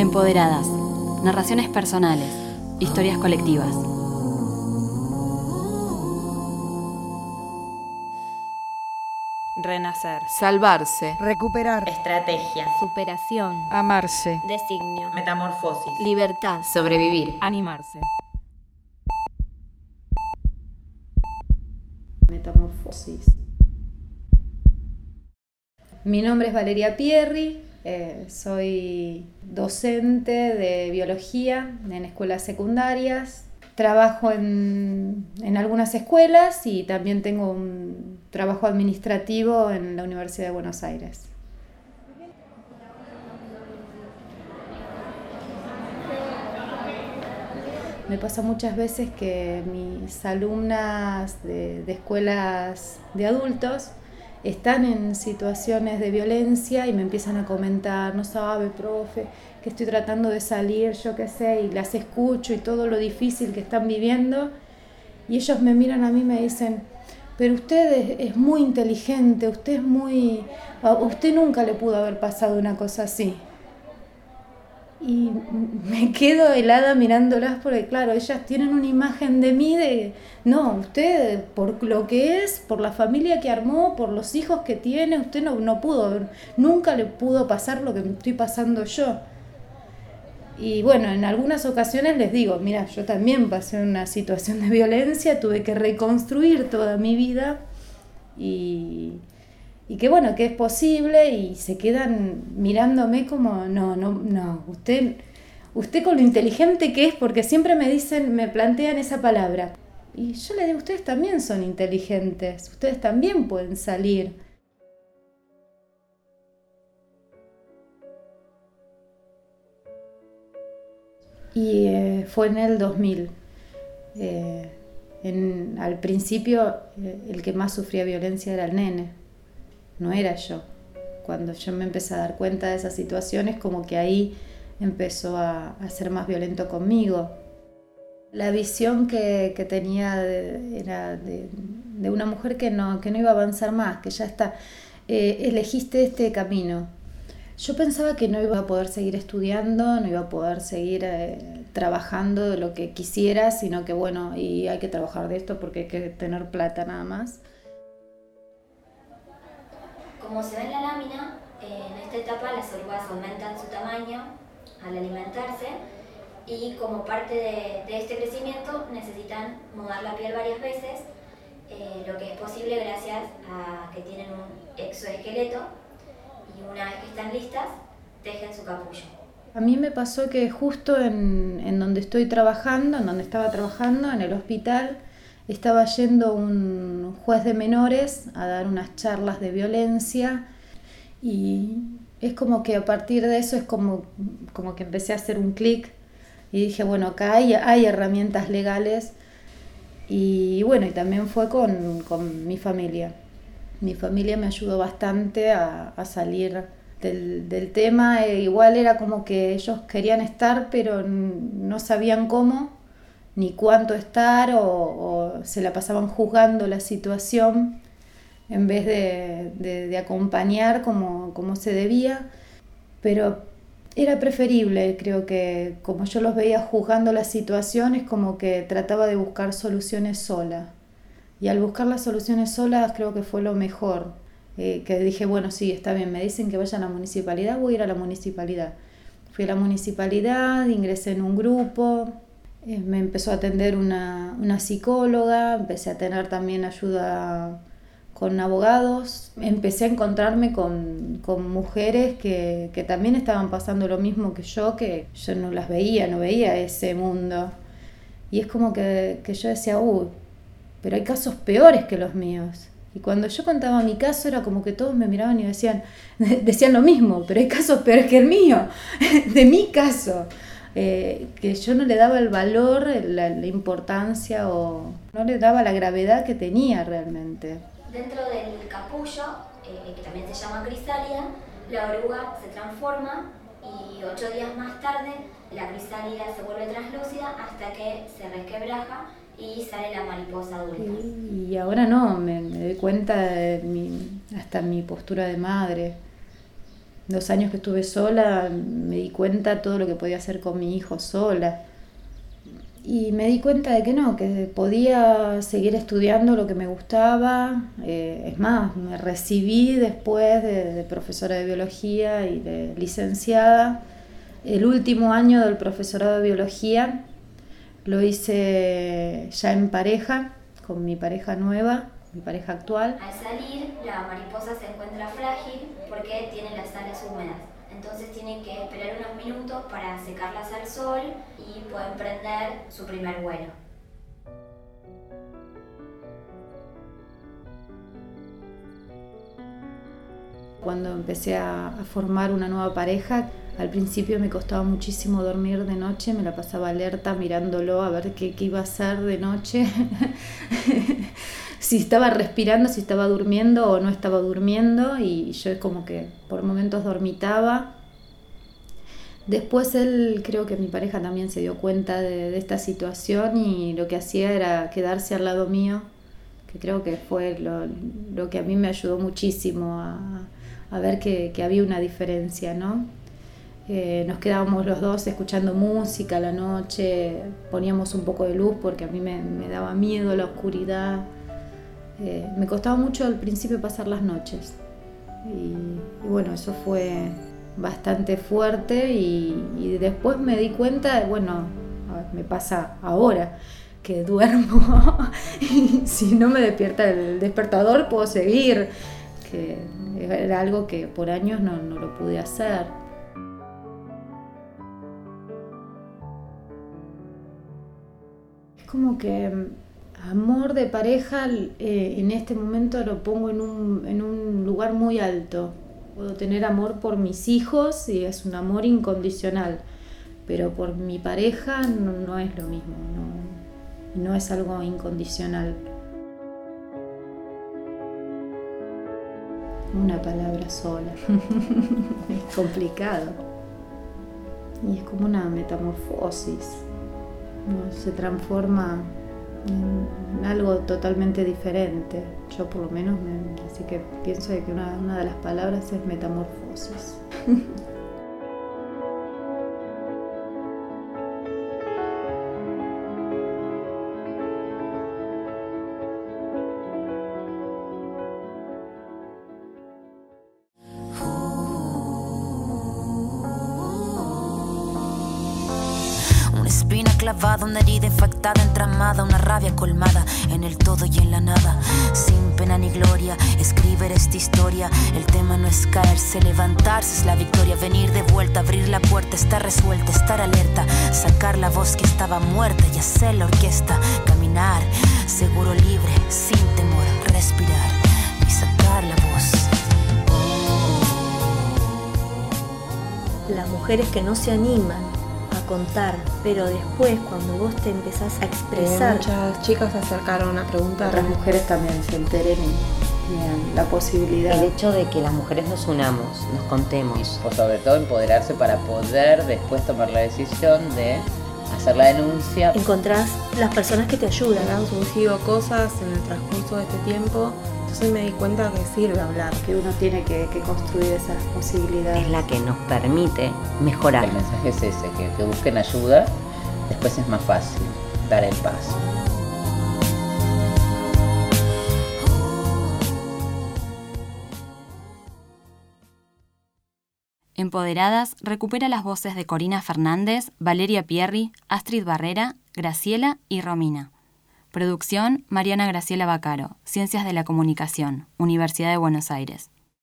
Empoderadas. Narraciones personales. Historias colectivas. Renacer. Salvarse. Recuperar. Estrategia. Superación. Amarse. Designio. Metamorfosis. Libertad. Sobrevivir. Animarse. Metamorfosis. Mi nombre es Valeria Pierri, eh, soy docente de biología en escuelas secundarias. Trabajo en, en algunas escuelas y también tengo un trabajo administrativo en la Universidad de Buenos Aires. Me pasa muchas veces que mis alumnas de, de escuelas de adultos están en situaciones de violencia y me empiezan a comentar, no sabe, profe, que estoy tratando de salir, yo qué sé, y las escucho y todo lo difícil que están viviendo. Y ellos me miran a mí y me dicen, pero usted es, es muy inteligente, usted es muy... Usted nunca le pudo haber pasado una cosa así. Y me quedo helada mirándolas porque, claro, ellas tienen una imagen de mí de, no, usted por lo que es, por la familia que armó, por los hijos que tiene, usted no, no pudo, nunca le pudo pasar lo que estoy pasando yo. Y bueno, en algunas ocasiones les digo, mira, yo también pasé una situación de violencia, tuve que reconstruir toda mi vida y, y que bueno, que es posible y se quedan mirándome como, no, no, no, usted, usted con lo inteligente que es, porque siempre me dicen, me plantean esa palabra. Y yo le digo, ustedes también son inteligentes, ustedes también pueden salir. Y eh, fue en el 2000. Eh, en, al principio eh, el que más sufría violencia era el nene, no era yo. Cuando yo me empecé a dar cuenta de esas situaciones, como que ahí empezó a, ser más violento conmigo. La visión que, tenía era de, una mujer que no, que no iba a avanzar más, que ya está, eh, elegiste este camino. Yo pensaba que no iba a poder seguir estudiando, no iba a poder seguir eh, trabajando lo que quisiera, sino que bueno, y hay que trabajar de esto porque hay que tener plata nada más. Como se ve en la lámina, en esta etapa las orugas aumentan su tamaño al alimentarse y como parte de, de este crecimiento necesitan mudar la piel varias veces, eh, lo que es posible gracias a que tienen un exoesqueleto y una vez que están listas, tejen su capullo. A mí me pasó que justo en, en donde estoy trabajando, en donde estaba trabajando, en el hospital, estaba yendo un juez de menores a dar unas charlas de violencia y es como que a partir de eso es como, como que empecé a hacer un clic y dije, bueno, acá hay, herramientas legales y bueno, y también fue con, con mi familia. Mi familia me ayudó bastante a, salir del, del, tema, e igual era como que ellos querían estar pero no sabían cómo ni cuánto estar o, se la pasaban juzgando la situación en vez de, de, de acompañar como, como se debía. Pero era preferible, creo que como yo los veía juzgando las situaciones, como que trataba de buscar soluciones sola. Y al buscar las soluciones solas creo que fue lo mejor. Eh, que dije, bueno, sí, está bien, me dicen que vaya a la municipalidad, voy a ir a la municipalidad. Fui a la municipalidad, ingresé en un grupo, eh, me empezó a atender una, una psicóloga, empecé a tener también ayuda con abogados, empecé a encontrarme con, con mujeres que, que, también estaban pasando lo mismo que yo, que yo no las veía, no veía ese mundo. Y es como que, que yo decía, uy, pero hay casos peores que los míos. Y cuando yo contaba mi caso era como que todos me miraban y decían, decían lo mismo, pero hay casos peores que el mío, de mi caso. Eh, que yo no le daba el valor, la, la importancia o no le daba la gravedad que tenía realmente. Dentro del capullo, eh, que también se llama crisálida, la oruga se transforma y ocho días más tarde la crisálida se vuelve translúcida hasta que se resquebraja y sale la mariposa adulta. Y, y ahora no, me, me, doy cuenta de mi, hasta mi postura de madre. Los años que estuve sola me di cuenta todo lo que podía hacer con mi hijo sola. Y me di cuenta de que no, que podía seguir estudiando lo que me gustaba. Eh, es más, me recibí después de, profesora de biología y de licenciada. El último año del profesorado de biología lo hice ya en pareja, con mi pareja nueva, mi pareja actual. Al salir, la mariposa se encuentra frágil porque tiene las alas húmedas entonces tienen que esperar unos minutos para secarlas al sol y pueden prender su primer vuelo. Cuando empecé a, formar una nueva pareja, al principio me costaba muchísimo dormir de noche, me la pasaba alerta mirándolo a ver qué, qué iba a hacer de noche, si estaba respirando, si estaba durmiendo o no estaba durmiendo y yo es como que por momentos dormitaba Después él, creo que mi pareja también se dio cuenta de, esta situación y lo que hacía era quedarse al lado mío, que creo que fue lo, que a mí me ayudó muchísimo a, ver que, había una diferencia, ¿no? Eh, nos quedábamos los dos escuchando música a la noche, poníamos un poco de luz porque a mí me, daba miedo la oscuridad. Eh, me costaba mucho al principio pasar las noches. y bueno, eso fue bastante fuerte y, después me di cuenta, bueno, me pasa ahora que duermo y si no me despierta el despertador puedo seguir, que era algo que por años no, lo pude hacer. Es como que amor de pareja eh, en este momento lo pongo en un, en un lugar muy alto, Puedo tener amor por mis hijos y es un amor incondicional, pero por mi pareja no, es lo mismo, no, no es algo incondicional. Una palabra sola. es complicado. Y es como una metamorfosis. Se transforma en algo totalmente diferente. Yo por lo menos, así que pienso que una, una de las palabras es metamorfosis. espina clavada, una herida infectada, entramada, una rabia colmada en el todo y en la nada. Sin pena ni gloria, escribir esta historia. El tema no es caerse, levantarse es la victoria. Venir de vuelta, abrir la puerta, estar resuelta, estar alerta. Sacar la voz que estaba muerta y hacer la orquesta. Caminar, seguro libre, sin temor, respirar y sacar la voz. Las mujeres que no se animan contar, pero después cuando vos te empezás a expresar... muchas chicas se acercaron a preguntar. Las mujeres también se enteren y la posibilidad. El hecho de que las mujeres nos unamos, nos contemos. O sobre todo empoderarse para poder después tomar la decisión de hacer la denuncia. Encontrás las personas que te ayudan. Han surgido cosas en el transcurso de este tiempo entonces me di cuenta que sirve hablar. Que uno tiene que, construir esas posibilidades. Es la que nos permite mejorar. El mensaje es ese, que, que busquen ayuda, después es más fácil dar el paso. Empoderadas recupera las voces de Corina Fernández, Valeria Pierri, Astrid Barrera, Graciela y Romina. Producción Mariana Graciela Bacaro, Ciencias de la Comunicación, Universidad de Buenos Aires.